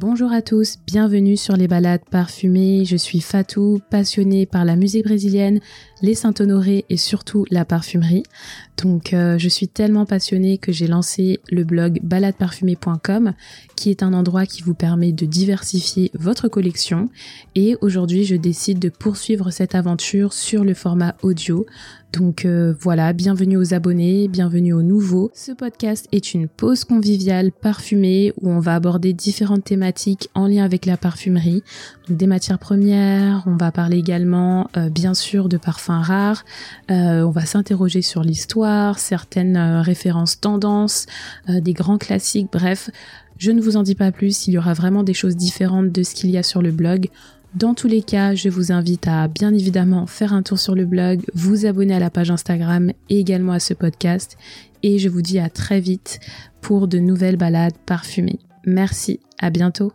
Bonjour à tous, bienvenue sur les balades parfumées. Je suis Fatou, passionnée par la musique brésilienne, les Saint-Honoré et surtout la parfumerie. Donc euh, je suis tellement passionnée que j'ai lancé le blog baladeparfumée.com qui est un endroit qui vous permet de diversifier votre collection et aujourd'hui je décide de poursuivre cette aventure sur le format audio. Donc euh, voilà, bienvenue aux abonnés, bienvenue aux nouveaux. Ce podcast est une pause conviviale parfumée où on va aborder différentes thématiques en lien avec la parfumerie, donc des matières premières, on va parler également euh, bien sûr de parfums rares. Euh, on va s'interroger sur l'histoire, certaines références tendances, des grands classiques, bref. Je ne vous en dis pas plus, il y aura vraiment des choses différentes de ce qu'il y a sur le blog. Dans tous les cas, je vous invite à bien évidemment faire un tour sur le blog, vous abonner à la page Instagram et également à ce podcast. Et je vous dis à très vite pour de nouvelles balades parfumées. Merci, à bientôt.